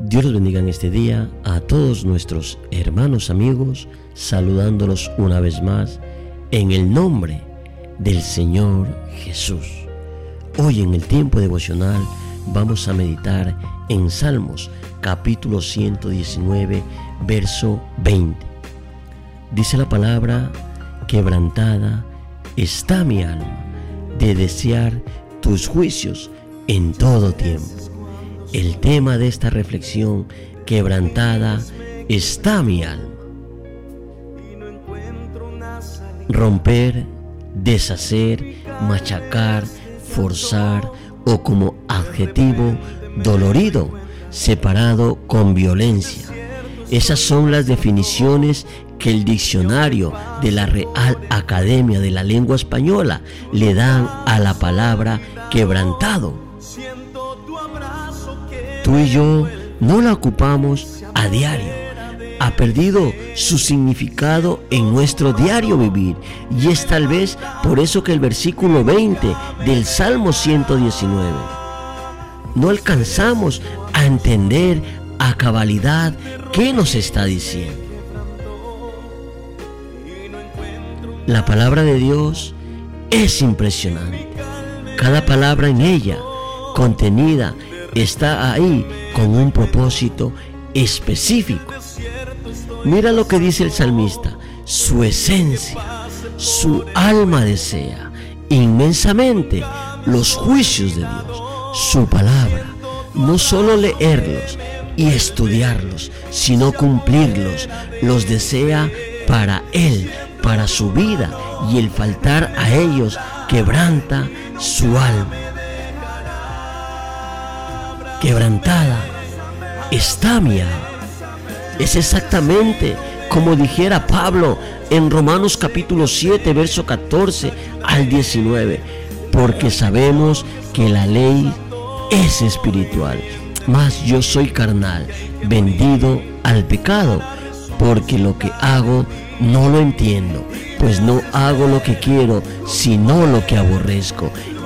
Dios los bendiga en este día a todos nuestros hermanos amigos, saludándolos una vez más en el nombre del Señor Jesús. Hoy en el tiempo devocional vamos a meditar en Salmos capítulo 119, verso 20. Dice la palabra, quebrantada está mi alma de desear tus juicios en todo tiempo. El tema de esta reflexión, quebrantada está mi alma. Romper, deshacer, machacar, forzar o como adjetivo dolorido, separado con violencia. Esas son las definiciones que el diccionario de la Real Academia de la Lengua Española le dan a la palabra quebrantado tú y yo no la ocupamos a diario. Ha perdido su significado en nuestro diario vivir. Y es tal vez por eso que el versículo 20 del Salmo 119 no alcanzamos a entender a cabalidad qué nos está diciendo. La palabra de Dios es impresionante. Cada palabra en ella contenida está ahí con un propósito específico. Mira lo que dice el salmista, su esencia, su alma desea inmensamente los juicios de Dios, su palabra, no solo leerlos y estudiarlos, sino cumplirlos, los desea para Él, para su vida, y el faltar a ellos quebranta su alma quebrantada está mi alma. Es exactamente como dijera Pablo en Romanos capítulo 7, verso 14 al 19, porque sabemos que la ley es espiritual, mas yo soy carnal, vendido al pecado, porque lo que hago no lo entiendo, pues no hago lo que quiero, sino lo que aborrezco.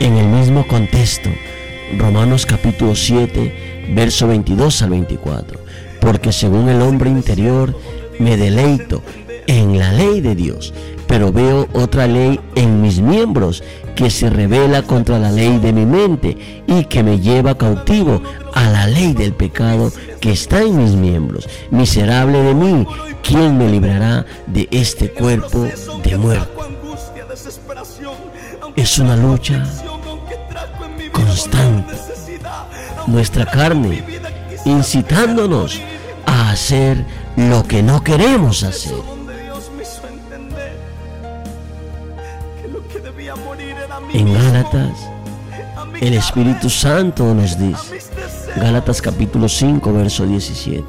En el mismo contexto, Romanos capítulo 7, verso 22 al 24, porque según el hombre interior me deleito en la ley de Dios, pero veo otra ley en mis miembros que se revela contra la ley de mi mente y que me lleva cautivo a la ley del pecado que está en mis miembros. Miserable de mí, ¿quién me librará de este cuerpo de muerte? Es una lucha constante. Nuestra carne incitándonos a hacer lo que no queremos hacer. En Gálatas, el Espíritu Santo nos dice, Gálatas capítulo 5, verso 17,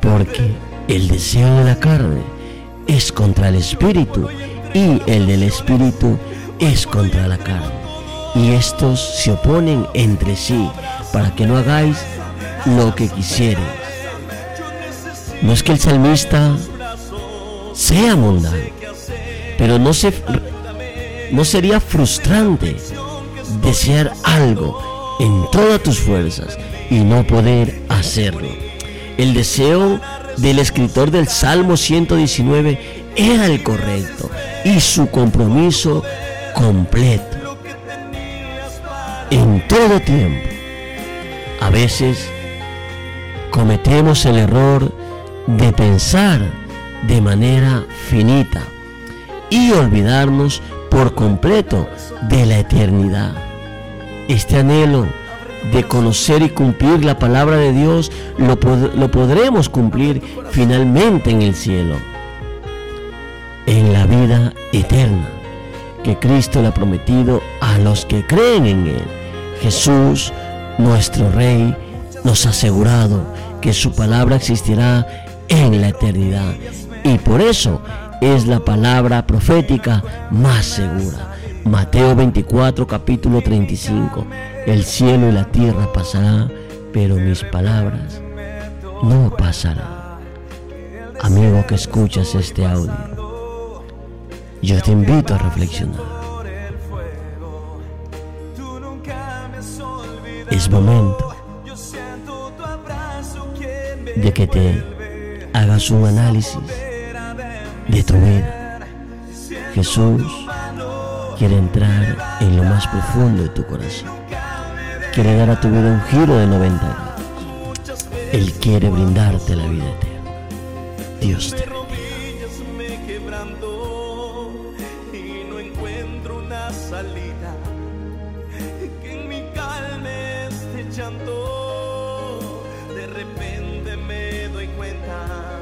porque el deseo de la carne es contra el Espíritu y el del Espíritu es contra la carne y estos se oponen entre sí para que no hagáis lo que quisieres. No es que el salmista sea mundano, pero no, se, no sería frustrante desear algo en todas tus fuerzas y no poder hacerlo. El deseo del escritor del Salmo 119 era el correcto y su compromiso completo en todo tiempo. A veces cometemos el error de pensar de manera finita y olvidarnos por completo de la eternidad. Este anhelo de conocer y cumplir la palabra de Dios lo, lo podremos cumplir finalmente en el cielo, en la vida eterna que Cristo le ha prometido a los que creen en Él. Jesús Nuestro Rey nos ha asegurado que su palabra existirá en la eternidad y por eso es la palabra profética más segura. Mateo 24, capítulo 35. El cielo y la tierra pasarán, pero mis palabras no pasarán. Amigo que escuchas este audio, yo te invito a reflexionar. Es momento de que te hagas un análisis de tu vida. Jesús quiere entrar en lo más profundo de tu corazón. Quiere dar a tu vida un giro de 90 grados. Él quiere brindarte la vida eterna. Dios te de repente me doy cuenta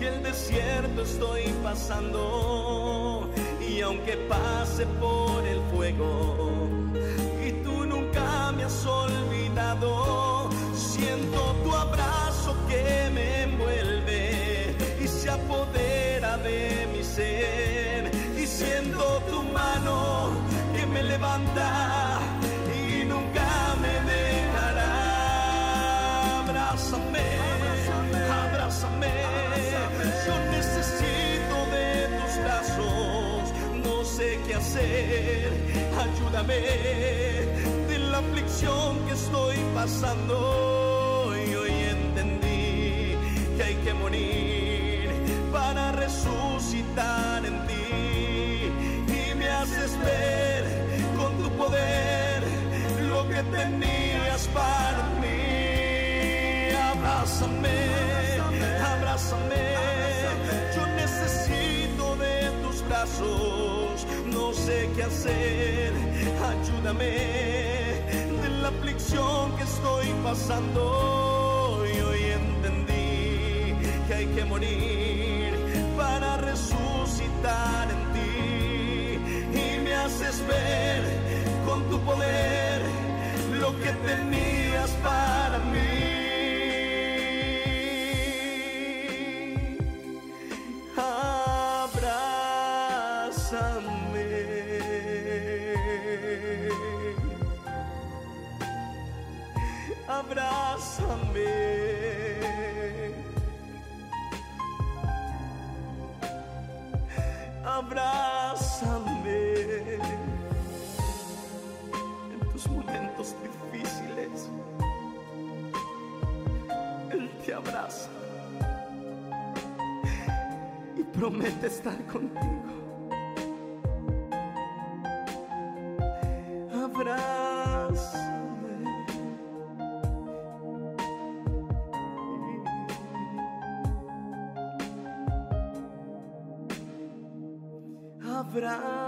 que el desierto estoy pasando y aunque pase por el fuego y tú nunca me has olvidado ayúdame de la aflicción que estoy pasando. Y hoy entendí que hay que morir para resucitar en ti. Y me haces ver con tu poder lo que tenías para mí. Abrázame abrázame. Yo necesito de tus brazos sé qué hacer. Ayúdame de la aflicción que estoy pasando. Y hoy entendí que hay que morir Abrázame. Abrázame. En tus momentos difíciles, Él te abraza y promete estar contigo. abraçar.